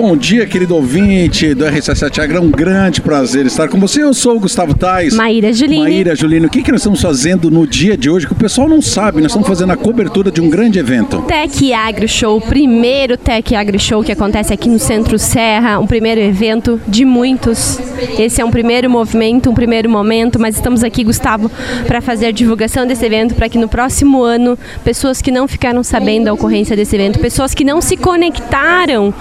Bom dia, querido ouvinte do RC7 Agra. É um grande prazer estar com você. Eu sou o Gustavo Tais. Maíra Juline. Maíra Juline, o que, que nós estamos fazendo no dia de hoje que o pessoal não sabe? Nós estamos fazendo a cobertura de um grande evento. Tech Agro Show, primeiro Tech Agro Show que acontece aqui no Centro Serra, um primeiro evento de muitos. Esse é um primeiro movimento, um primeiro momento, mas estamos aqui, Gustavo, para fazer a divulgação desse evento para que no próximo ano, pessoas que não ficaram sabendo da ocorrência desse evento, pessoas que não se conectaram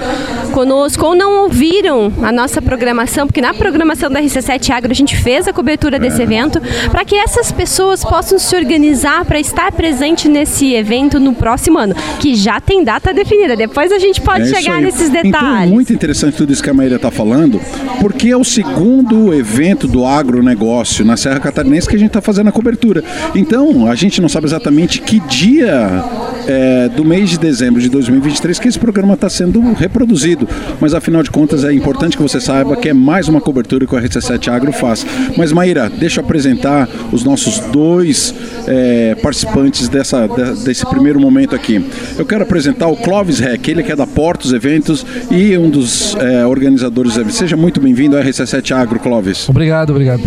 conosco ou não ouviram a nossa programação, porque na programação da RC7 Agro a gente fez a cobertura desse evento, para que essas pessoas possam se organizar para estar presente nesse evento no próximo ano, que já tem data definida. Depois a gente pode é chegar nesses detalhes. Então, é muito interessante tudo isso que a Maíra está falando, porque é o segundo evento do agronegócio na Serra Catarinense que a gente está fazendo a cobertura. Então, a gente não sabe exatamente que dia é, do mês de dezembro de 2023 que esse programa está sendo reproduzido. Mas afinal de contas é importante que você saiba que é mais uma cobertura que o RC7 Agro faz. Mas Maíra, deixa eu apresentar os nossos dois é, participantes dessa, desse primeiro momento aqui. Eu quero apresentar o Clóvis Reck, ele que é da Portos Eventos e um dos é, organizadores. Seja muito bem-vindo ao RC7 Agro, Clóvis. Obrigado, obrigado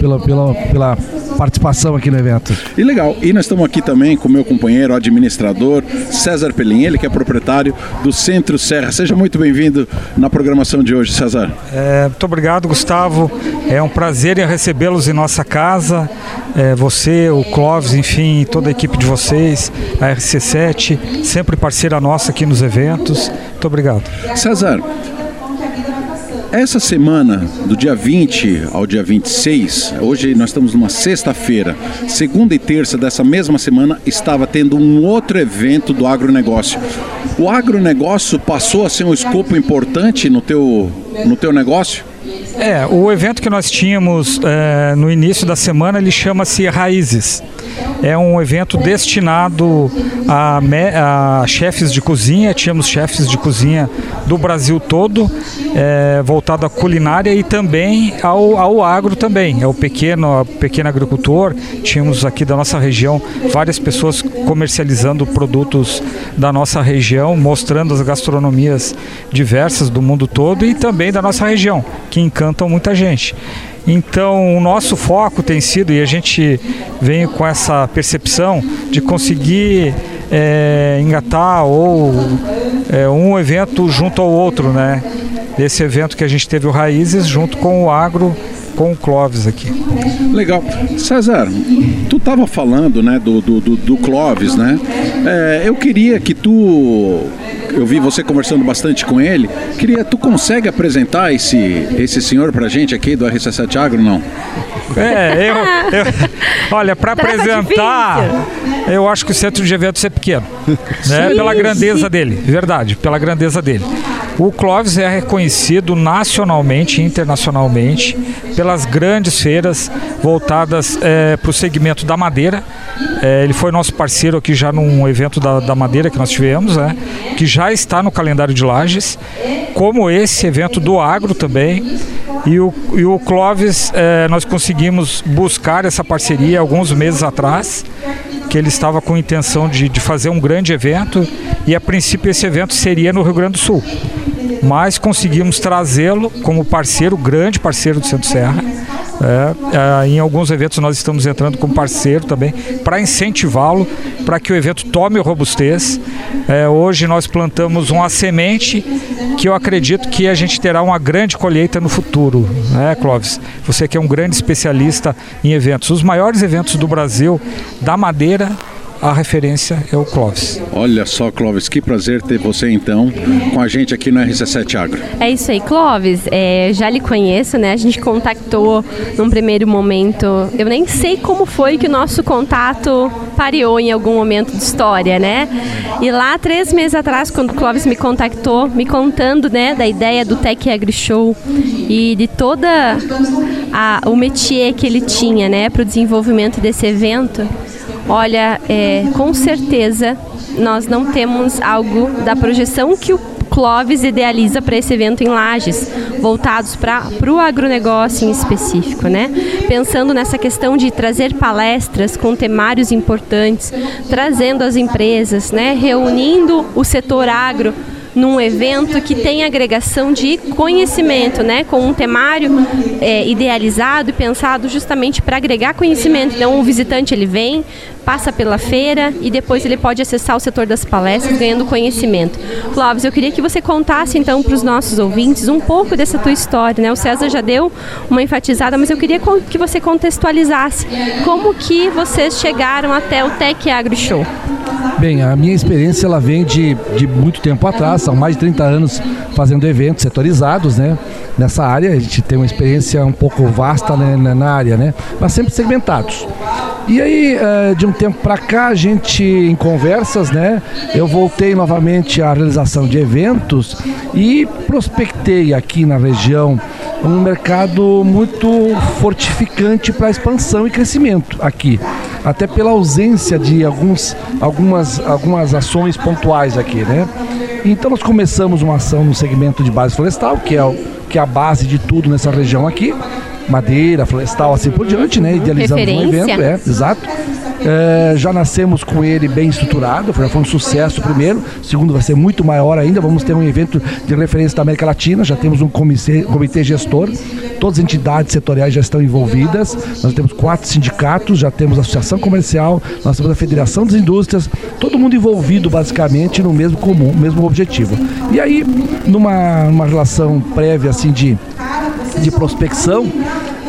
pela, pela, pela participação aqui no evento. E legal, e nós estamos aqui também com o meu companheiro, administrador César Pelim, ele que é proprietário do Centro Serra. Seja muito bem-vindo na programação de hoje, César. É, muito obrigado, Gustavo. É um prazer recebê-los em nossa casa. É, você, o Clóvis, enfim, toda a equipe de vocês, a RC7, sempre parceira nossa aqui nos eventos. Muito obrigado. César, essa semana, do dia 20 ao dia 26, hoje nós estamos numa sexta-feira, segunda e terça dessa mesma semana, estava tendo um outro evento do agronegócio. O agronegócio passou a ser um escopo importante no teu, no teu negócio? É, o evento que nós tínhamos é, no início da semana, ele chama-se Raízes é um evento destinado a, a, chefes de cozinha. Tínhamos chefes de cozinha do Brasil todo, é, voltado à culinária e também ao, ao agro também, é o pequeno, pequeno agricultor. Tínhamos aqui da nossa região várias pessoas comercializando produtos da nossa região, mostrando as gastronomias diversas do mundo todo e também da nossa região, que encantam muita gente. Então, o nosso foco tem sido, e a gente vem com essa percepção de conseguir é, engatar ou é, um evento junto ao outro, né? Esse evento que a gente teve o Raízes junto com o Agro com o Clóvis aqui. Legal. César, tu estava falando né, do, do, do, do Clóvis, né? É, eu queria que tu eu vi você conversando bastante com ele. Queria, tu consegue apresentar esse, esse senhor pra gente aqui do RC7 Agro, não? É, eu, eu olha, para apresentar, eu acho que o centro de eventos é pequeno, né? Pela grandeza dele, verdade, pela grandeza dele. O Clóvis é reconhecido nacionalmente e internacionalmente pelas grandes feiras voltadas é, para o segmento da madeira. É, ele foi nosso parceiro aqui já num evento da, da madeira que nós tivemos, né, que já está no calendário de lajes, como esse evento do agro também. E o, e o Clóvis, é, nós conseguimos buscar essa parceria alguns meses atrás que ele estava com intenção de, de fazer um grande evento e a princípio esse evento seria no Rio Grande do Sul. Mas conseguimos trazê-lo como parceiro, grande parceiro do Centro Serra é, é, em alguns eventos nós estamos entrando como parceiro também para incentivá-lo, para que o evento tome robustez. É, hoje nós plantamos uma semente que eu acredito que a gente terá uma grande colheita no futuro, né, Clóvis? Você que é um grande especialista em eventos. Os maiores eventos do Brasil da madeira a referência é o Clóvis. Olha só, Clóvis, que prazer ter você então com a gente aqui no RC7 Agro. É isso aí, Clóvis. É, já lhe conheço, né? A gente contactou num primeiro momento. Eu nem sei como foi que o nosso contato pareou em algum momento de história, né? E lá, três meses atrás, quando o Clóvis me contactou, me contando, né, da ideia do Tech Agri Show e de toda a, o métier que ele tinha, né, para o desenvolvimento desse evento. Olha, é, com certeza nós não temos algo da projeção que o Clóvis idealiza para esse evento em Lages, voltados para o agronegócio em específico, né? Pensando nessa questão de trazer palestras com temários importantes, trazendo as empresas, né? Reunindo o setor agro num evento que tem agregação de conhecimento, né? Com um temário é, idealizado e pensado justamente para agregar conhecimento. Então, o visitante ele vem, passa pela feira e depois ele pode acessar o setor das palestras ganhando conhecimento. Clóvis, eu queria que você contasse então para os nossos ouvintes um pouco dessa tua história, né? O César já deu uma enfatizada, mas eu queria que você contextualizasse como que vocês chegaram até o Tech Agro Show. Bem, a minha experiência ela vem de, de muito tempo atrás, são mais de 30 anos fazendo eventos setorizados, né? Nessa área, a gente tem uma experiência um pouco vasta né, na área, né? Mas sempre segmentados. E aí, eh, de um tempo para cá, a gente, em conversas, né, eu voltei novamente à realização de eventos e prospectei aqui na região um mercado muito fortificante para expansão e crescimento aqui. Até pela ausência de alguns, algumas, algumas ações pontuais aqui, né? Então nós começamos uma ação no segmento de base florestal, que é, o, que é a base de tudo nessa região aqui madeira, florestal, assim por diante, né? Idealizamos um evento, é, exato. É, já nascemos com ele bem estruturado, já foi um sucesso primeiro, segundo vai ser muito maior ainda, vamos ter um evento de referência da América Latina, já temos um comitê, comitê gestor, todas as entidades setoriais já estão envolvidas, nós temos quatro sindicatos, já temos a associação comercial, nós temos a Federação das Indústrias, todo mundo envolvido basicamente no mesmo comum, mesmo objetivo. E aí, numa, numa relação prévia assim de de prospecção,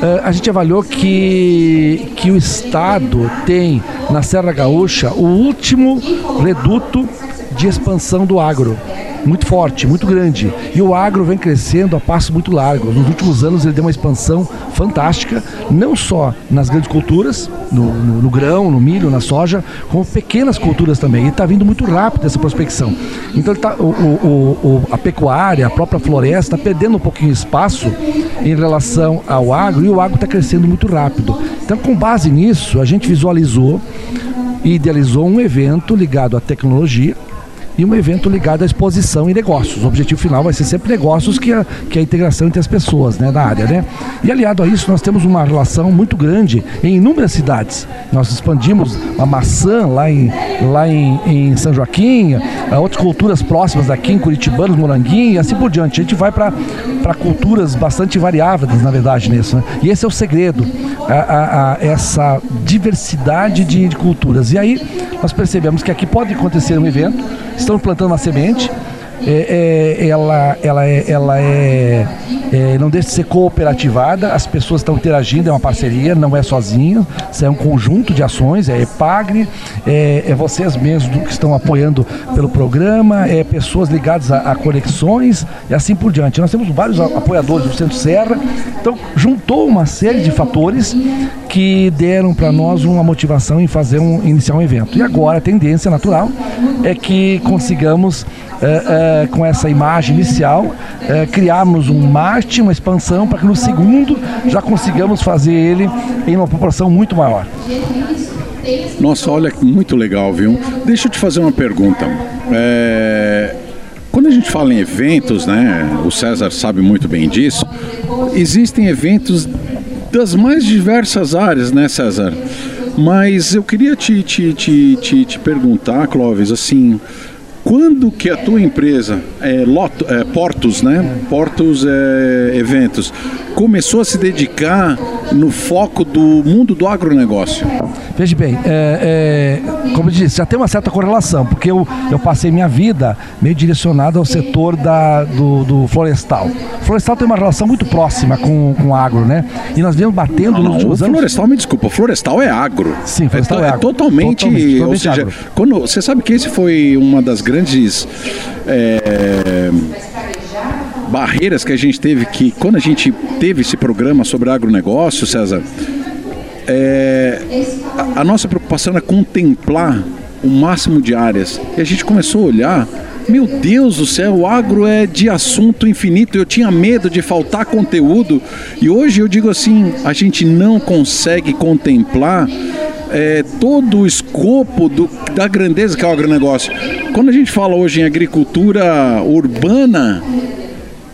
eh, a gente avaliou que, que o Estado tem na Serra Gaúcha o último reduto de expansão do agro muito forte, muito grande. E o agro vem crescendo a passos muito largos. Nos últimos anos ele deu uma expansão fantástica, não só nas grandes culturas, no, no, no grão, no milho, na soja, como pequenas culturas também. E está vindo muito rápido essa prospecção. Então tá, o, o, o, a pecuária, a própria floresta, está perdendo um pouquinho de espaço em relação ao agro e o agro está crescendo muito rápido. Então, com base nisso, a gente visualizou e idealizou um evento ligado à tecnologia e um evento ligado à exposição e negócios. O objetivo final vai ser sempre negócios, que é, que é a integração entre as pessoas né, da área. Né? E aliado a isso, nós temos uma relação muito grande em inúmeras cidades. Nós expandimos a maçã lá em, lá em, em São Joaquim, outras culturas próximas daqui, em Curitibanos, Moranguinho e assim por diante. A gente vai para culturas bastante variáveis, na verdade, nisso. Né? E esse é o segredo, a, a, a essa diversidade de, de culturas. E aí nós percebemos que aqui pode acontecer um evento estão plantando uma semente. É, é, ela, ela, é, ela é, é, não deixa de ser cooperativada, as pessoas estão interagindo, é uma parceria, não é sozinho, é um conjunto de ações, é EPAGRE, é, é vocês mesmos que estão apoiando pelo programa, é pessoas ligadas a, a, conexões e assim por diante. Nós temos vários apoiadores do Centro Serra, então juntou uma série de fatores que deram para nós uma motivação em fazer um, iniciar um evento. E agora a tendência natural é que consigamos, é, é, com essa imagem inicial, é, criarmos um Marte, uma expansão, para que no segundo já consigamos fazer ele em uma proporção muito maior. Nossa, olha, muito legal, viu? Deixa eu te fazer uma pergunta. É... Quando a gente fala em eventos, né, o César sabe muito bem disso, existem eventos das mais diversas áreas, né, César? Mas eu queria te, te, te, te, te perguntar, Clóvis, assim, quando que a tua empresa, é, Loto, é, Portos, né? Portos é, Eventos, começou a se dedicar no foco do mundo do agronegócio? Veja bem, é, é, como eu disse, já tem uma certa correlação, porque eu, eu passei minha vida meio direcionado ao setor da, do, do florestal. O florestal tem uma relação muito próxima com, com o agro, né? E nós viemos batendo não, nos últimos anos. Florestal, me desculpa, florestal é agro. Sim, florestal é, é, agro. totalmente, totalmente, totalmente ou seja, agro. quando você sabe que esse foi uma das grandes é, barreiras que a gente teve que, quando a gente teve esse programa sobre agronegócio, César, é, a, a nossa preocupação é contemplar o máximo de áreas. E a gente começou a olhar meu Deus do céu, o agro é de assunto infinito. Eu tinha medo de faltar conteúdo e hoje eu digo assim: a gente não consegue contemplar é, todo o escopo do, da grandeza que é o agronegócio. Quando a gente fala hoje em agricultura urbana,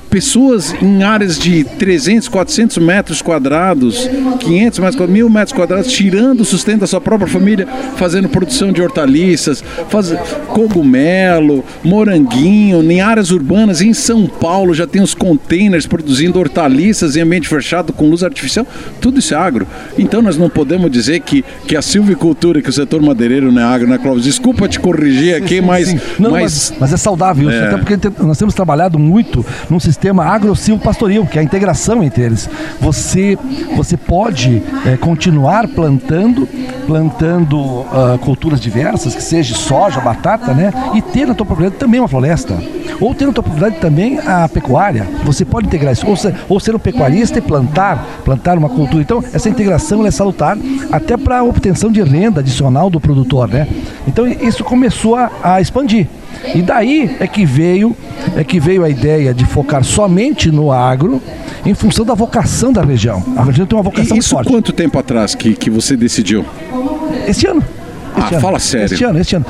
pessoas em áreas de 300, 400 metros quadrados, 500 metros quadrados, mil metros quadrados, tirando o sustento da sua própria família, fazendo produção de hortaliças, faz, cogumelo, moranguinho, em áreas urbanas, em São Paulo já tem os containers produzindo hortaliças em ambiente fechado com luz artificial, tudo isso é agro. Então nós não podemos dizer que, que a silvicultura, que o setor madeireiro não é agro, né, Clóvis? Desculpa te corrigir aqui, sim, mas, sim. Não, mas... mas... mas... é saudável, é. até porque nós temos trabalhado muito num sistema agro-silvo-pastoril, que é a integração entre eles. Você, você pode é, continuar plantando, plantando uh, culturas diversas, que seja soja, batata, né? E ter na tua propriedade também uma floresta. Ou ter na tua propriedade também a pecuária. Você pode integrar isso. Ou ser, ou ser um pecuarista e plantar, plantar uma cultura. Então, essa integração é salutar até para a obtenção de renda adicional do produtor, né? Então, isso começou a, a expandir. E daí é que veio é que veio a ideia de focar somente no agro em função da vocação da região. A região tem uma vocação e isso forte. quanto tempo atrás que, que você decidiu? Este ano. Este ah, ano. fala sério. Este ano, este ano.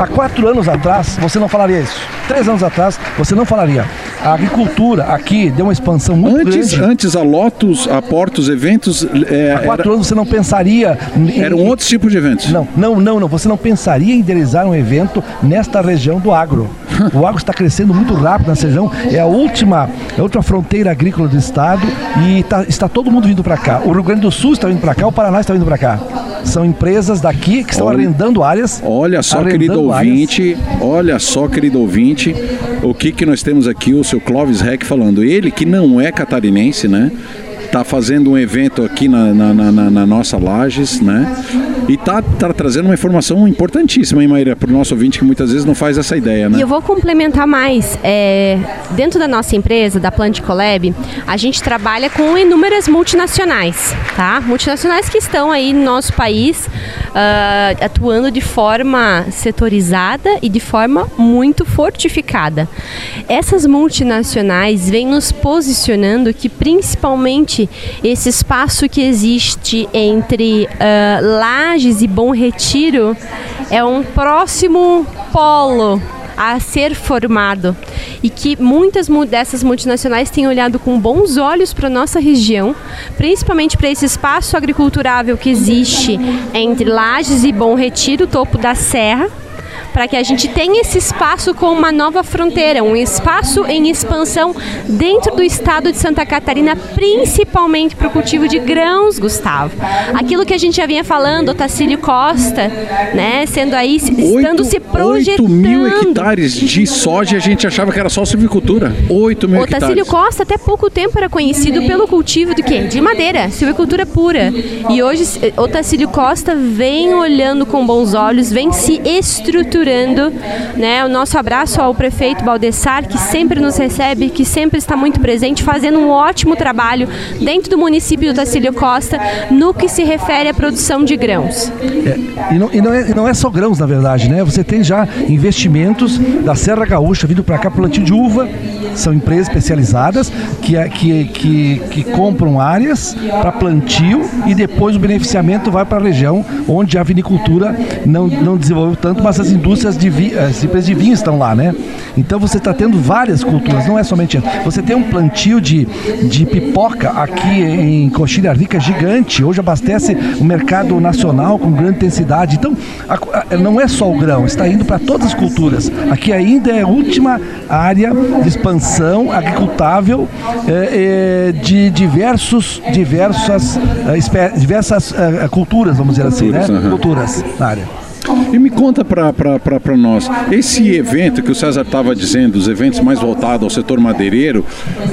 Há quatro anos atrás, você não falaria isso. Três anos atrás, você não falaria. A agricultura aqui deu uma expansão muito antes, grande. Antes a Lotus, a Portos, eventos... É, Há quatro era... anos você não pensaria... Em... Eram outros tipos de eventos. Não, não, não, não. Você não pensaria em idealizar um evento nesta região do agro. o agro está crescendo muito rápido nessa região. É a última, é a última fronteira agrícola do estado e tá, está todo mundo vindo para cá. O Rio Grande do Sul está vindo para cá, o Paraná está vindo para cá. São empresas daqui que estão olha, arrendando áreas. Olha só, querido ouvinte, áreas. olha só, querido ouvinte, o que, que nós temos aqui, o seu Clóvis Reck falando. Ele que não é catarinense, né? Está fazendo um evento aqui na, na, na, na nossa Lages, né? E tá, tá trazendo uma informação importantíssima, hein, Maíra, para o nosso ouvinte que muitas vezes não faz essa ideia, né? E eu vou complementar mais. É, dentro da nossa empresa, da Plant Collab, a gente trabalha com inúmeras multinacionais, tá? Multinacionais que estão aí no nosso país uh, atuando de forma setorizada e de forma muito fortificada. Essas multinacionais vêm nos posicionando que principalmente esse espaço que existe entre uh, Lages e Bom Retiro é um próximo polo a ser formado. E que muitas dessas multinacionais têm olhado com bons olhos para nossa região, principalmente para esse espaço agriculturável que existe entre Lages e Bom Retiro, topo da serra, para que a gente tenha esse espaço com uma nova fronteira, um espaço em expansão dentro do estado de Santa Catarina, principalmente para o cultivo de grãos, Gustavo. Aquilo que a gente já vinha falando, Otacílio Costa, né, sendo aí, estando se projetando. 8 mil hectares de soja, a gente achava que era só silvicultura. 8 mil hectares. Otacílio Costa, até pouco tempo, era conhecido pelo cultivo do quê? De madeira, silvicultura pura. E hoje, Otacílio Costa vem olhando com bons olhos, vem se estruturando Né? O nosso abraço ao prefeito Baldessar, que sempre nos recebe, que sempre está muito presente, fazendo um ótimo trabalho dentro do município do Tacílio Costa no que se refere à produção de grãos. É, e, não, e não, é, não é só grãos, na verdade, né? Você tem já investimentos da Serra Gaúcha vindo para cá plantio de uva, são empresas especializadas que, é, que, que, que compram áreas para plantio e depois o beneficiamento vai para a região onde a vinicultura não, não desenvolveu tanto, mas as indústrias de vinho, as empresas de vinho estão lá, né? Então você está tendo várias culturas, não é somente Você tem um plantio de, de pipoca aqui em Coxilha Rica gigante, hoje abastece o mercado nacional com grande intensidade. Então, a, a, não é só o grão, está indo para todas as culturas. Aqui ainda é a última área de expansão agricultável é, é, de diversos, diversas, diversas culturas, vamos dizer assim, né? Culturas na área. E me conta para nós, esse evento que o César estava dizendo, os eventos mais voltados ao setor madeireiro,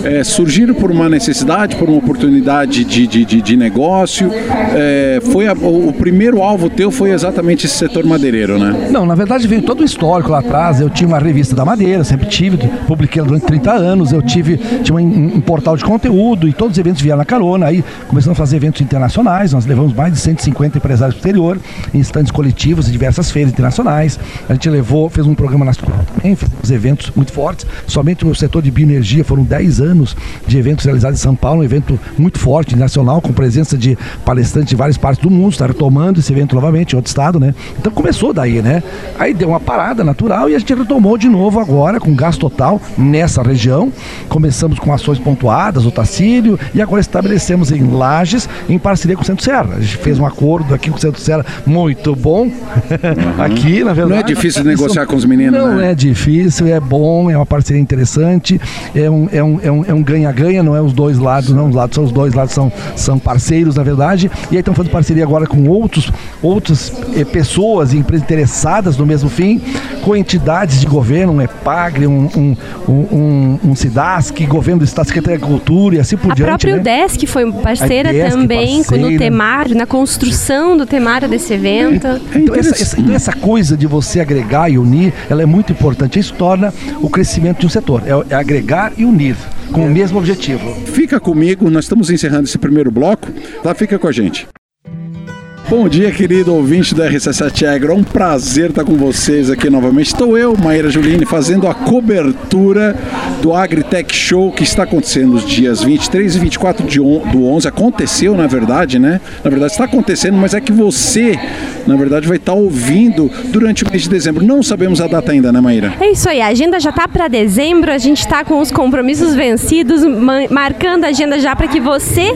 é, surgiram por uma necessidade, por uma oportunidade de, de, de, de negócio? É, foi a, o, o, primeiro alvo teu foi exatamente esse setor madeireiro, né? Não, na verdade veio todo o histórico lá atrás. Eu tinha uma revista da Madeira, sempre tive, publiquei durante 30 anos. Eu tive tinha um, um portal de conteúdo e todos os eventos vieram na carona. Aí começamos a fazer eventos internacionais, nós levamos mais de 150 empresários do exterior, em estandes coletivos e diversas feiras internacionais. A gente levou, fez um programa também, fizemos eventos muito fortes. Somente no setor de bioenergia foram 10 anos de eventos realizados em São Paulo, um evento muito forte, nacional, com presença de palestrantes de várias partes do mundo. Está retomando esse evento novamente em outro estado, né? Então começou daí, né? Aí deu uma parada natural e a gente retomou de novo agora com gasto total nessa região. Começamos com ações pontuadas, o Tacílio, e agora estabelecemos em Lages, em parceria com o Centro Serra. A gente fez um acordo aqui com o Centro Serra muito bom. Uhum. aqui, na verdade. Não é difícil negociar com os meninos, Não né? é difícil, é bom, é uma parceria interessante, é um é um, é um, é um ganha-ganha, não é os dois lados, não, os lados são os dois lados, são, são parceiros, na verdade. E aí estão fazendo parceria agora com outros, outras eh, pessoas e empresas interessadas no mesmo fim, com entidades de governo, um EPAGRE, um, um, um, um, um SIDASC, governo do Estado, Secretaria de Agricultura e assim por a diante. A própria né? UDESC foi parceira UDESC também parceira. no temário, na construção do temário desse evento. É então essa, essa, então essa, coisa de você agregar e unir, ela é muito importante. Isso torna o crescimento de um setor. É, é agregar e unir com o mesmo objetivo. Fica comigo, nós estamos encerrando esse primeiro bloco. Lá fica com a gente. Bom dia, querido ouvinte da RC7 Agro. É um prazer estar com vocês aqui novamente. Estou eu, Maíra Juline, fazendo a cobertura do AgriTech Show que está acontecendo nos dias 23 e 24 de on do 11. Aconteceu, na verdade, né? Na verdade, está acontecendo, mas é que você, na verdade, vai estar ouvindo durante o mês de dezembro. Não sabemos a data ainda, né, Maíra? É isso aí. A agenda já está para dezembro. A gente está com os compromissos vencidos, marcando a agenda já para que você,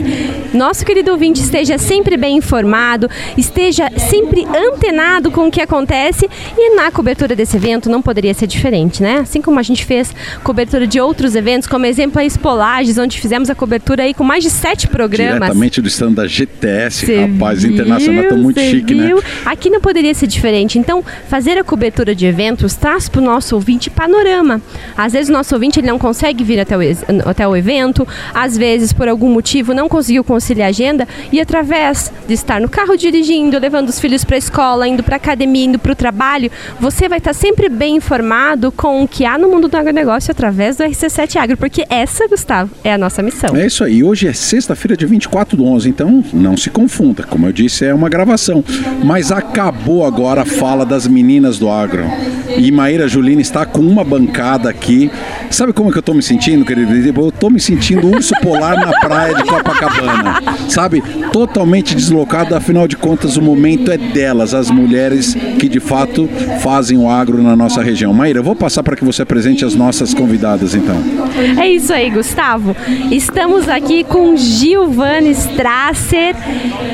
nosso querido ouvinte, esteja sempre bem informado esteja sempre antenado com o que acontece e na cobertura desse evento não poderia ser diferente, né? Assim como a gente fez cobertura de outros eventos, como exemplo a Expolages, onde fizemos a cobertura aí com mais de sete programas. Diretamente do stand da GTS, cê rapaz, viu, internacional, tá muito chique, viu? né? Aqui não poderia ser diferente. Então, fazer a cobertura de eventos traz para o nosso ouvinte panorama. Às vezes o nosso ouvinte ele não consegue vir até o, até o evento, às vezes por algum motivo não conseguiu conciliar a agenda e através de estar no carro de dirigindo, levando os filhos para a escola, indo para a academia, indo para o trabalho, você vai estar sempre bem informado com o que há no mundo do agronegócio através do RC7 Agro, porque essa, Gustavo, é a nossa missão. É isso aí. Hoje é sexta-feira, dia 24 do 11, então não se confunda. Como eu disse, é uma gravação. Mas acabou agora a fala das meninas do agro. E Maíra Julina está com uma bancada aqui. Sabe como é que eu estou me sentindo, querido? Eu estou me sentindo urso polar na praia de Copacabana. Sabe? Totalmente deslocado, afinal de contas, o momento é delas, as mulheres que de fato fazem o agro na nossa região. Maíra, eu vou passar para que você apresente as nossas convidadas, então. É isso aí, Gustavo. Estamos aqui com Gilvana Strasser,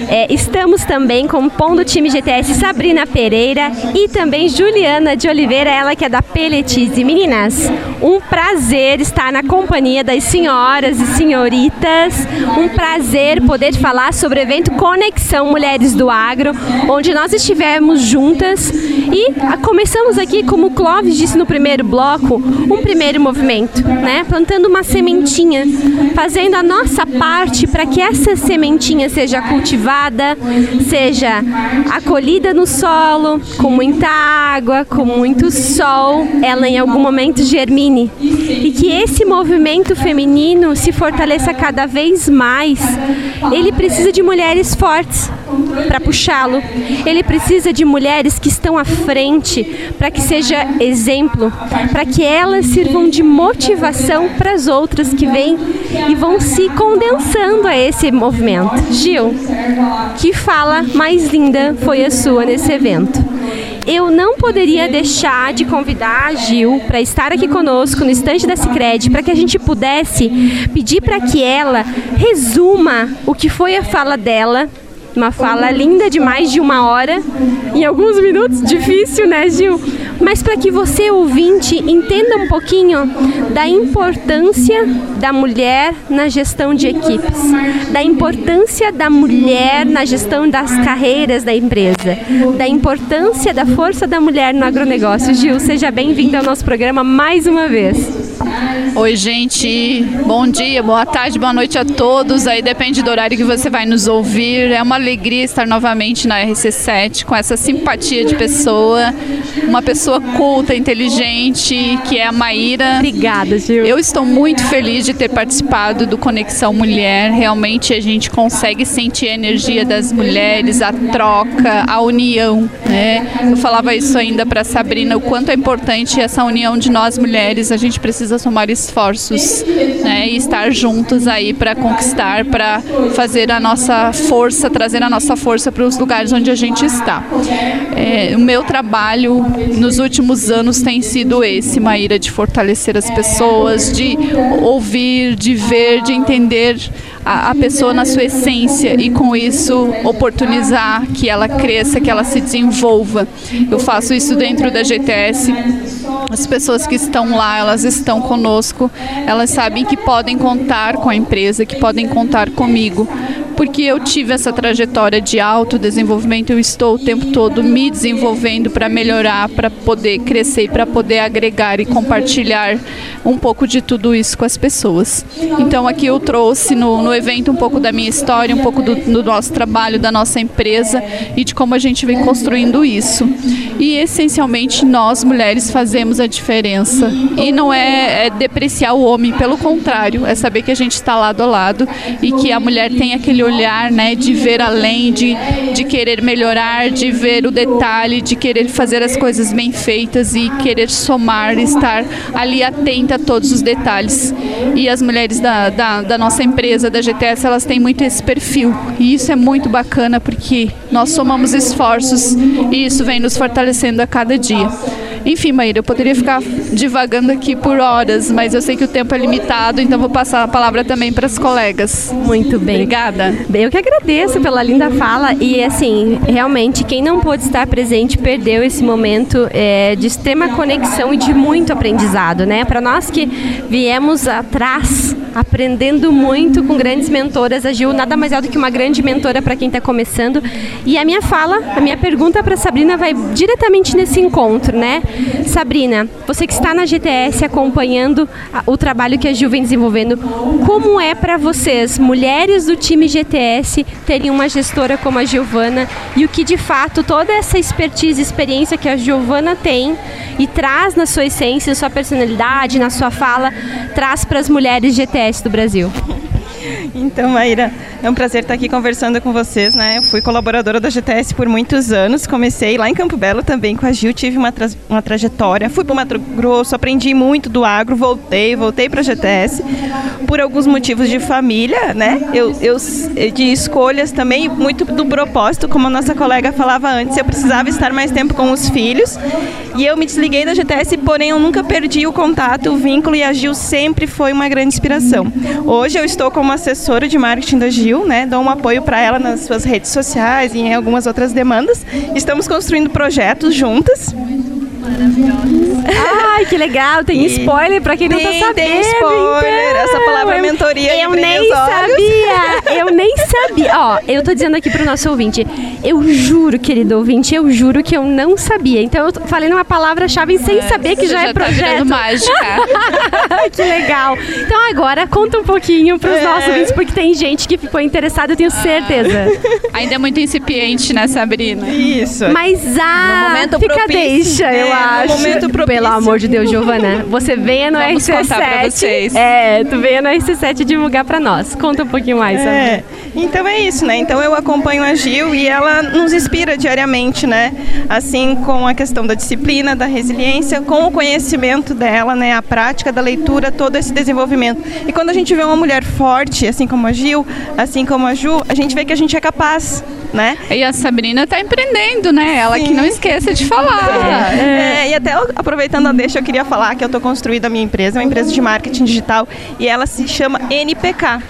é, estamos também com o do time GTS Sabrina Pereira e também Juliana de Oliveira, ela que é da Peletize. Meninas, um prazer estar na companhia das senhoras e senhoritas, um prazer poder falar sobre o evento Conexão Mulheres do Agro, onde nós estivemos juntas e começamos aqui, como o Clóvis disse no primeiro bloco, um primeiro movimento, né? Plantando uma sementinha, fazendo a nossa parte para que essa sementinha seja cultivada, seja acolhida no solo, com muita água, com muito sol, ela em algum momento germine. E que esse movimento feminino se fortaleça cada vez mais. Ele precisa de mulheres fortes para puxá-lo. Ele precisa de mulheres que estão à frente para que seja exemplo, para que elas sirvam de motivação para as outras que vêm e vão se condensando a esse movimento. Gil, que fala mais linda foi a sua nesse evento? eu não poderia deixar de convidar a Gil para estar aqui conosco no estande da Cicred, para que a gente pudesse pedir para que ela resuma o que foi a fala dela uma fala linda de mais de uma hora, em alguns minutos, difícil, né, Gil? Mas para que você, ouvinte, entenda um pouquinho da importância da mulher na gestão de equipes, da importância da mulher na gestão das carreiras da empresa, da importância da força da mulher no agronegócio. Gil, seja bem-vindo ao nosso programa mais uma vez. Oi, gente. Bom dia, boa tarde, boa noite a todos. Aí depende do horário que você vai nos ouvir. É uma alegria estar novamente na RC7 com essa simpatia de pessoa, uma pessoa culta, inteligente, que é a Maíra. Obrigada, Gil. Eu estou muito feliz de ter participado do Conexão Mulher. Realmente a gente consegue sentir a energia das mulheres, a troca, a união. Né? Eu falava isso ainda para Sabrina, o quanto é importante essa união de nós mulheres. A gente precisa somar esforços né? e estar juntos aí para conquistar, para fazer a nossa força, trazer a nossa força para os lugares onde a gente está. É, o meu trabalho nos últimos anos tem sido esse, Maíra, de fortalecer as pessoas, de ouvir, de ver, de entender a, a, pessoa na sua essência e com isso oportunizar que ela cresça, que ela se desenvolva. Eu faço isso dentro da GTS. As pessoas que estão lá, elas estão conosco, elas sabem que podem contar com a empresa, que podem contar comigo, porque eu tive essa trajetória de autodesenvolvimento, eu estou o tempo todo me desenvolvendo para melhorar, para poder crescer, para poder agregar e compartilhar um pouco de tudo isso com as pessoas. Então aqui eu trouxe no, no evento um pouco da minha história, um pouco do, do nosso trabalho, da nossa empresa e de como a gente vem construindo isso. E essencialmente nós mulheres fazemos a diferença. E não é, é depreciar o homem, pelo contrário, é saber que a gente está lado a lado e que a mulher tem aquele olhar né, de ver além, de, de querer melhorar, de ver o detalhe, de querer fazer as coisas bem feitas e querer somar, estar ali atenta a todos os detalhes. E as mulheres da, da, da nossa empresa, da GTS, elas têm muito esse perfil. E isso é muito bacana porque nós somamos esforços e isso vem nos fortalecendo a cada dia. Enfim, Maíra, eu poderia ficar divagando aqui por horas, mas eu sei que o tempo é limitado, então vou passar a palavra também para as colegas. Muito bem. Obrigada. Bem, eu que agradeço pela linda fala e, assim, realmente, quem não pôde estar presente perdeu esse momento é, de extrema conexão e de muito aprendizado, né? Para nós que viemos atrás aprendendo muito com grandes mentoras. A Gil nada mais é do que uma grande mentora para quem está começando. E a minha fala, a minha pergunta para Sabrina vai diretamente nesse encontro, né? Sabrina, você que está na GTS acompanhando o trabalho que a Gil vem desenvolvendo, como é para vocês, mulheres do time GTS, terem uma gestora como a Giovana e o que de fato toda essa expertise, experiência que a Giovana tem e traz na sua essência, na sua personalidade, na sua fala, traz para as mulheres GTS do Brasil? Então, Maíra, é um prazer estar aqui conversando com vocês, né? Eu fui colaboradora da GTS por muitos anos, comecei lá em Campo Belo também com a Gil, tive uma, tra uma trajetória, fui para o Mato Grosso, aprendi muito do agro, voltei, voltei para a GTS por alguns motivos de família, né? Eu, eu de escolhas também, muito do propósito, como a nossa colega falava antes, eu precisava estar mais tempo com os filhos e eu me desliguei da GTS, porém eu nunca perdi o contato, o vínculo e a Gil sempre foi uma grande inspiração. Hoje eu estou como assessora de marketing da Gil, né? Dou um apoio para ela nas suas redes sociais e em algumas outras demandas. Estamos construindo projetos juntas. Ai, que legal. Tem spoiler pra quem tem, não tá sabendo. Tem spoiler. Então. Essa palavra eu, mentoria Eu nem sabia. Eu nem sabia. Ó, eu tô dizendo aqui pro nosso ouvinte. Eu juro, querido ouvinte, eu juro que eu não sabia. Então eu falei numa palavra-chave sem é, saber que já, já é tá projeto. Mágica. que legal. Então agora conta um pouquinho pros é. nossos ouvintes, porque tem gente que ficou interessada, eu tenho certeza. Ainda é muito incipiente, né, Sabrina? Isso. Mas ah, no momento fica propício. deixa, eu é, acho. momento propício. Pelo amor de Deus, Giovana. Você venha no Vamos RC7. Contar pra vocês. É, tu venha no RC7 divulgar pra nós. Conta um pouquinho mais. É. Então é isso, né? Então eu acompanho a Gil e ela nos inspira diariamente, né? Assim com a questão da disciplina, da resiliência, com o conhecimento dela, né? A prática da leitura, todo esse desenvolvimento. E quando a gente vê uma mulher forte, assim como a Gil, assim como a Ju, a gente vê que a gente é capaz, né? E a Sabrina está empreendendo, né? Ela Sim. que não esqueça de falar. É. É, e até aproveitando a deixa, eu queria falar que eu estou construindo a minha empresa, é uma empresa de marketing digital, e ela se chama NPK.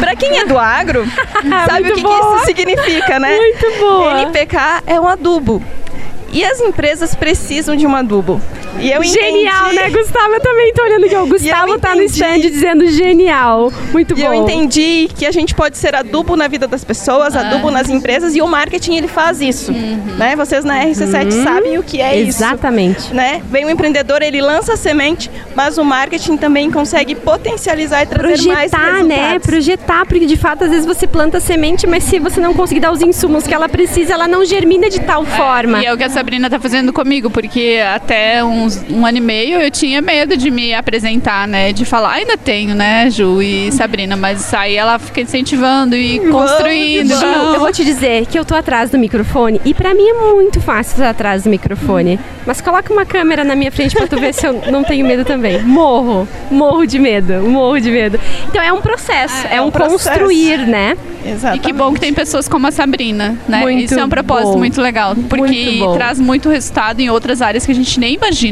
Para quem é do agro, sabe o que, que, isso significa, né? Muito boa. NPK é um adubo. E as empresas precisam de um adubo. E eu Genial, entendi... né, Gustavo? Eu também tô olhando aqui. O Gustavo tá no stand dizendo genial. Muito e bom. eu entendi que a gente pode ser adubo na vida das pessoas, Ah. adubo nas empresas e o marketing ele faz isso, né? Vocês na RC7 sabem o que é isso. Exatamente. Né? Vem o empreendedor, ele lança a semente, mas o marketing também consegue potencializar e trazer mais projetar, né? resultados. Projetar, porque de fato às vezes você planta a semente, mas se você não conseguir dar os insumos que ela precisa, ela não germina de tal forma. E é o que a Sabrina tá fazendo comigo, porque até uns, um ano e meio eu tinha medo de me apresentar, né? De falar, ainda tenho, né, Ju e Sabrina, mas aí ela fica incentivando e construindo. Ju, eu vou te dizer que eu tô atrás do microfone e pra mim é muito fácil estar atrás do microfone. Mas coloca uma câmera na minha frente pra tu ver se eu não tenho medo também. Morro, morro de medo, morro de medo. Então é um processo, é, é um, um processo. construir, né? E Exatamente. que bom que tem pessoas como a Sabrina, né? Muito Isso é um propósito bom. muito legal, porque Muito traz muito resultado em outras áreas que a gente nem imagina.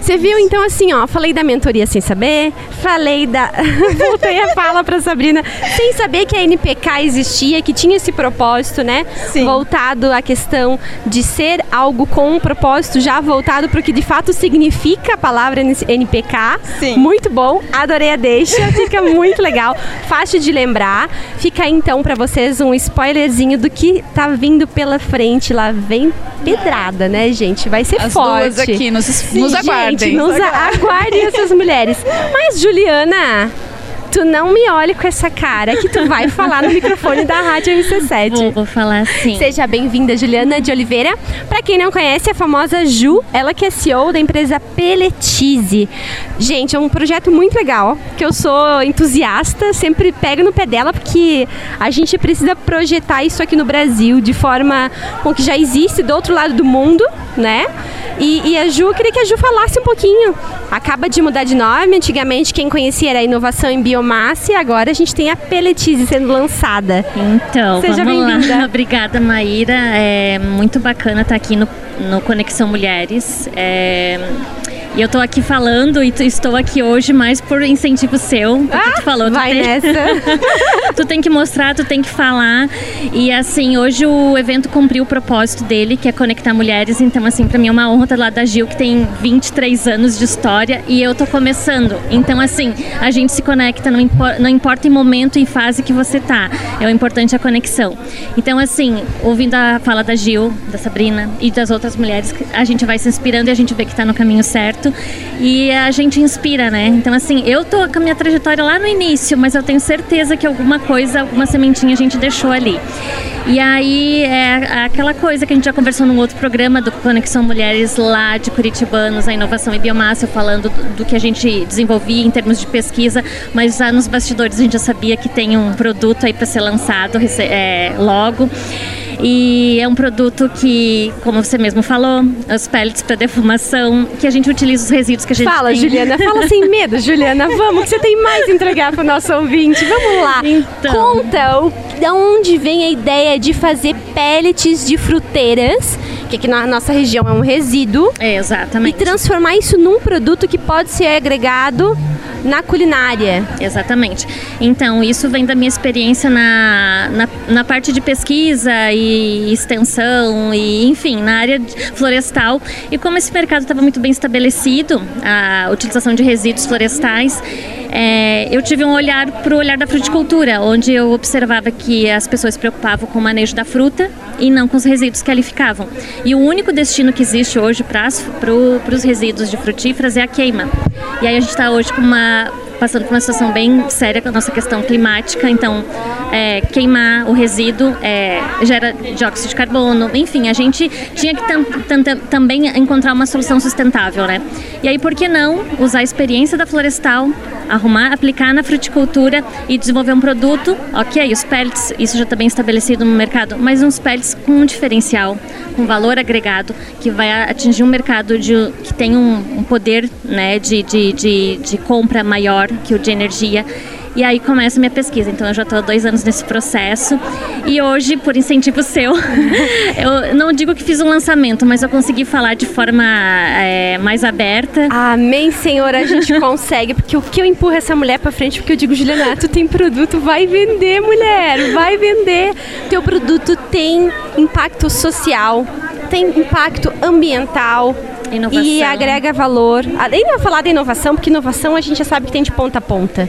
Você viu então assim, ó, falei da mentoria sem saber, falei da voltei a fala para Sabrina, sem saber que a NPK existia, que tinha esse propósito, né? Sim. Voltado à questão de ser algo com um propósito já voltado para o que de fato significa a palavra NPK. Sim. Muito bom, adorei a deixa, fica muito legal, fácil de lembrar. Fica então para vocês um spoilerzinho do que tá vindo pela frente, lá vem pedrada, né, gente? Vai ser As forte. duas aqui nos, nos Gente, aguardem. nos a- aguardem essas mulheres. Mas, Juliana, tu não me olhe com essa cara que tu vai falar no microfone da Rádio RC7. Vou, vou falar assim. Seja bem-vinda, Juliana de Oliveira. Para quem não conhece, a famosa Ju, ela que é CEO da empresa Peletize. Gente, é um projeto muito legal, que eu sou entusiasta, sempre pego no pé dela, porque a gente precisa projetar isso aqui no Brasil de forma com que já existe do outro lado do mundo, né? E, e a Ju, eu queria que a Ju falasse um pouquinho. Acaba de mudar de nome, antigamente quem conhecia era a inovação em biomassa e agora a gente tem a Peletize sendo lançada. Então, Seja bem-vinda. Obrigada, Maíra. É muito bacana estar aqui no, no Conexão Mulheres. É, e eu estou aqui falando e estou aqui hoje mais por incentivo seu, porque tu falou. tu Vai tem- nessa. tu tem que mostrar, tu tem que falar. E assim, hoje o evento cumpriu o propósito dele, que é conectar mulheres. Então, assim, pra mim é uma honra estar lá da Gil, que tem 23 anos de história e eu tô começando. Então, assim, a gente se conecta, não, impo- não importa em momento e fase que você tá. É o importante é a conexão. Então, assim, ouvindo a fala da Gil, da Sabrina e das outras mulheres, a gente vai se inspirando e a gente vê que tá no caminho certo. E a gente inspira, né? Então, assim, eu tô com a minha trajetória lá no início, mas eu tenho certeza que alguma coisa, alguma sementinha a gente deixou ali. E aí é aquela coisa que a gente já conversou num outro programa do Conexão Mulheres lá de Curitibanos, a inovação em biomassa, falando do, que a gente desenvolvia em termos de pesquisa, mas já nos bastidores a gente já sabia que tem um produto aí para ser lançado é, logo. E é um produto que, como você mesmo falou, os pellets para defumação, que a gente utiliza os resíduos que a gente Fala, tem. Juliana, fala sem medo, Juliana. Vamos, que você tem mais a entregar pro nosso ouvinte. Vamos lá. Então. Conta o, de onde vem a ideia de fazer pellets de fruteiras, que aqui na nossa região é um resíduo, É, e exatamente. transformar isso num produto que pode ser agregado na culinária. Exatamente. Então, isso vem da minha experiência na, na, na parte de pesquisa e extensão, e enfim, na área florestal. E como esse mercado estava muito bem estabelecido, a utilização de resíduos florestais, é, eu tive um olhar para o olhar da fruticultura, onde eu observava que as pessoas se preocupavam com o manejo da fruta e não com os resíduos que ali ficavam. E o único destino que existe hoje para os resíduos de frutíferas é a queima. E aí a gente está hoje com uma passando por uma situação bem séria com a nossa questão climática, então é, queimar o resíduo é, gera dióxido de carbono, enfim, a gente tinha que tam- tam- tam- também encontrar uma solução sustentável, né? E aí por que não usar a experiência da florestal, arrumar, aplicar na fruticultura e desenvolver um produto, ok, os pellets, isso já está bem estabelecido no mercado, mas uns pellets com um diferencial, com valor agregado, que vai atingir um mercado de, que tem um, um poder né, de, de, de, de compra maior que o de energia. E aí começa a minha pesquisa. Então eu já estou há dois anos nesse processo. E hoje, por incentivo seu, eu não digo que fiz um lançamento, mas eu consegui falar de forma é, mais aberta. Amém, Senhor, a gente consegue. Porque o que eu empurro essa mulher pra frente, porque eu digo, Juliana, tu tem produto, vai vender, mulher, vai vender. Teu produto tem impacto social, tem impacto ambiental, Inovação. e agrega valor. Além de eu falar da inovação, porque inovação a gente já sabe que tem de ponta a ponta.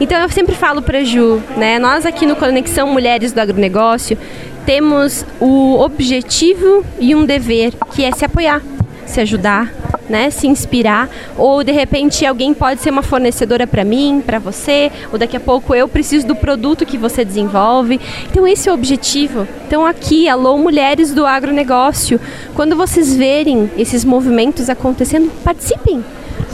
Então eu sempre falo para Ju, né? Nós aqui no Conexão Mulheres do Agronegócio temos o objetivo e um dever, que é se apoiar, se ajudar, né, se inspirar, ou de repente alguém pode ser uma fornecedora para mim, para você, ou daqui a pouco eu preciso do produto que você desenvolve. Então esse é o objetivo. Então aqui, alô mulheres do agronegócio, quando vocês verem esses movimentos acontecendo, participem.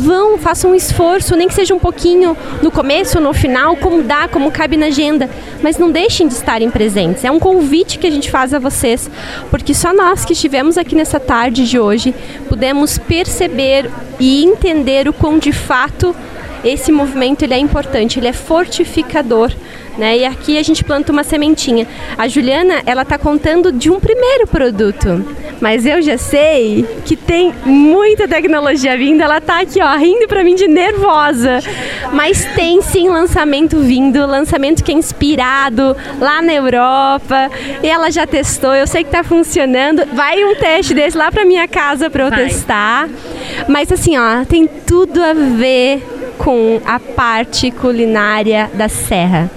Vão, façam um esforço, nem que seja um pouquinho no começo no final, como dá, como cabe na agenda. Mas não deixem de estarem presentes. É um convite que a gente faz a vocês, porque só nós que estivemos aqui nessa tarde de hoje pudemos perceber e entender o quão de fato esse movimento ele é importante, ele é fortificador. Né? E aqui a gente planta uma sementinha. A Juliana, ela está contando de um primeiro produto, mas eu já sei que tem muita tecnologia vindo. Ela está aqui, ó, rindo para mim de nervosa. Mas tem sim lançamento vindo, lançamento que é inspirado lá na Europa. E ela já testou, eu sei que está funcionando. Vai um teste desse lá para minha casa para eu Vai. testar. Mas assim, ó, tem tudo a ver com a parte culinária da serra.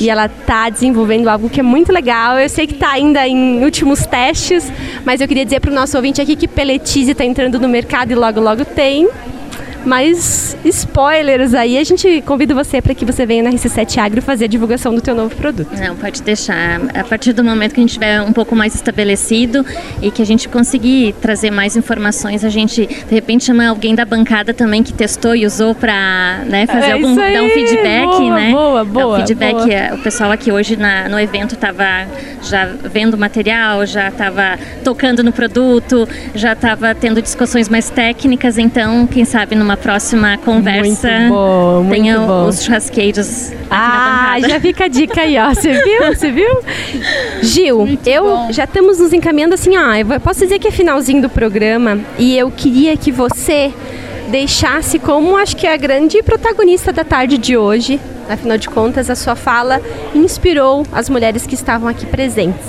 E ela tá desenvolvendo algo que é muito legal. Eu sei que tá ainda em últimos testes, mas eu queria dizer para o nosso ouvinte aqui que Peletize está entrando no mercado e logo logo tem. Mas spoilers aí, a gente convida você para que você venha na RC7 Agro fazer a divulgação do teu novo produto. Não, pode deixar. A partir do momento que a gente tiver um pouco mais estabelecido e que a gente conseguir trazer mais informações, a gente de repente chama alguém da bancada também que testou e usou para né, fazer É algum aí, dar um feedback, boa, né? boa, Dar um boa, feedback. boa. O pessoal aqui hoje na- no evento estava já vendo o material, já estava tocando no produto, já estava tendo discussões mais técnicas. Então, quem sabe numa próxima conversa Muito bom, muito tenha bom. os churrasqueiros Ah, já fica a dica aí, ó. Você viu? Você viu? Gil, eu bom. já estamos nos encaminhando assim, ó. Eu posso dizer que é finalzinho do programa e eu queria que você deixasse como acho que é a grande protagonista da tarde de hoje. Afinal de contas, a sua fala inspirou as mulheres que estavam aqui presentes.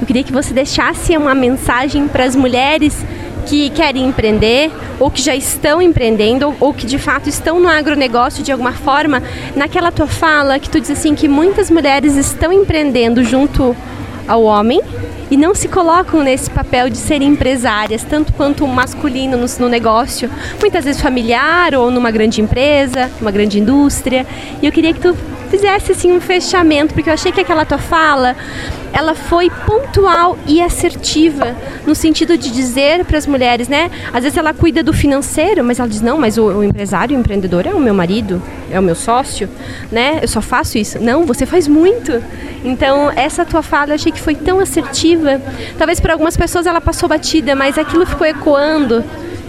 Eu queria que você deixasse uma mensagem para as mulheres que querem empreender ou que já estão empreendendo ou, que de fato estão no agronegócio de alguma forma, naquela tua fala que tu diz assim que muitas mulheres estão empreendendo junto ao homem e não se colocam nesse papel de serem empresárias, tanto quanto o masculino no, no negócio, muitas vezes familiar ou numa grande empresa, uma grande indústria. E eu queria que tu fizesse assim um fechamento, porque eu achei que aquela tua fala, ela foi pontual e assertiva no sentido de dizer para as mulheres, né? Às vezes ela cuida do financeiro, mas ela diz não, mas o, o empresário, o empreendedor é o meu marido, é o meu sócio, né? Eu só faço isso. Não, você faz muito. Então essa tua fala eu achei que foi tão assertiva. Talvez para algumas pessoas ela passou batida, mas aquilo ficou ecoando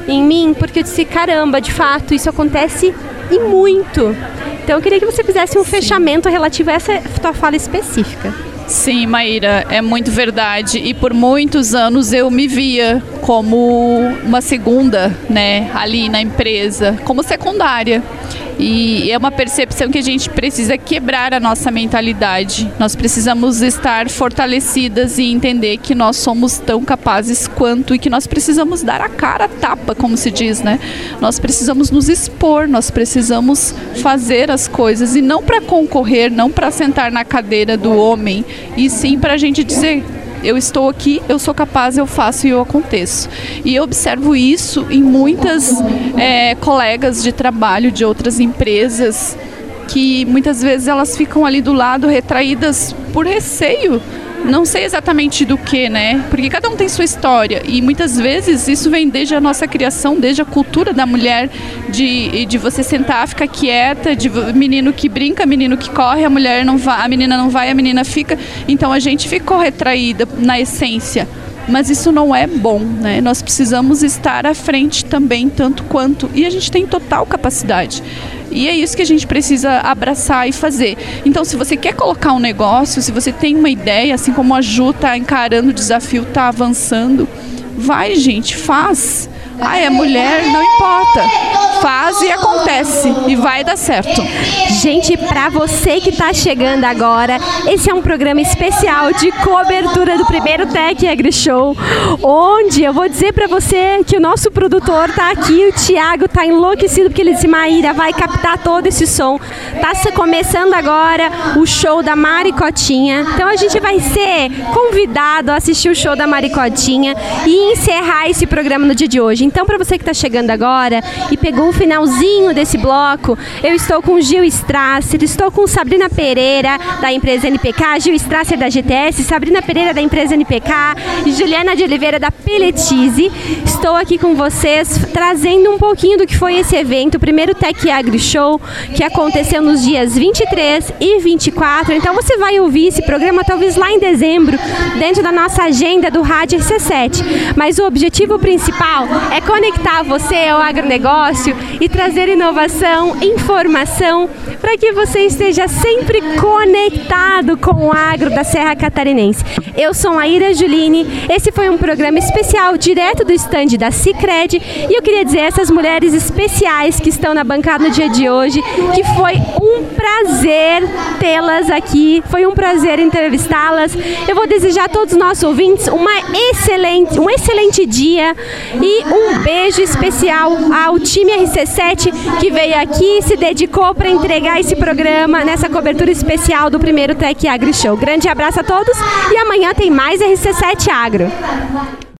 em mim porque eu disse caramba, de fato isso acontece e muito. Então eu queria que você fizesse um fechamento relativo a essa tua fala específica. Sim, Maíra, é muito verdade. E por muitos anos eu me via como uma segunda, né, ali na empresa, como secundária. E é uma percepção que a gente precisa quebrar a nossa mentalidade. Nós precisamos estar fortalecidas e entender que nós somos tão capazes quanto e que nós precisamos dar a cara a tapa, como se diz, né? Nós precisamos nos expor, nós precisamos fazer as coisas e não para concorrer, não para sentar na cadeira do homem, e sim para a gente dizer eu estou aqui, eu sou capaz, eu faço e eu aconteço. E eu observo isso em muitas é, colegas de trabalho de outras empresas que muitas vezes elas ficam ali do lado retraídas por receio. Não sei exatamente do que, né? Porque cada um tem sua história e muitas vezes isso vem desde a nossa criação, desde a cultura da mulher de, de você sentar, ficar quieta, de menino que brinca, menino que corre, a mulher não vai, a menina não vai, a menina fica. Então a gente ficou retraída na essência. Mas isso não é bom, né? Nós precisamos estar à frente também, tanto quanto. E a gente tem total capacidade. E é isso que a gente precisa abraçar e fazer. Então, se você quer colocar um negócio, se você tem uma ideia, assim como a Ju está encarando o desafio, está avançando, vai, gente, faz. Ah, é mulher, não importa. Faz e acontece e vai dar certo. Gente, para você que está chegando agora, esse é um programa especial de cobertura do primeiro Tech Agri Show, onde eu vou dizer para você que o nosso produtor tá aqui, o Thiago tá enlouquecido porque ele disse, Maíra, vai captar todo esse som. Tá começando agora o show da Maricotinha. Então a gente vai ser convidado a assistir o show da Maricotinha e encerrar esse programa no dia de hoje. Então para você que está chegando agora e pegou o finalzinho desse bloco, eu estou com Gil Strasser, estou com Sabrina Pereira da empresa NPK, Gil Strasser da GTS, Sabrina Pereira da empresa NPK Juliana de Oliveira da Peletize. Estou aqui com vocês trazendo um pouquinho do que foi esse evento, o primeiro Tech Agri Show, que aconteceu nos dias 23 e 24. Então você vai ouvir esse programa talvez lá em dezembro, dentro da nossa agenda do Rádio RC7. Mas o objetivo principal é conectar você ao agronegócio e trazer inovação, informação, para que você esteja sempre conectado com o agro da Serra Catarinense. Eu sou a Ira Juline, esse foi um programa especial direto do estande da Cicred e eu queria dizer a essas mulheres especiais que estão na bancada no dia de hoje que foi um prazer tê-las aqui, foi um prazer entrevistá-las. Eu vou desejar a todos os nossos ouvintes uma excelente, um excelente dia e um beijo especial ao time RC7 que veio aqui e se dedicou para entregar esse programa nessa cobertura especial do primeiro Tech Agri Show. Grande abraço a todos e amanhã tem mais RC7 Agro.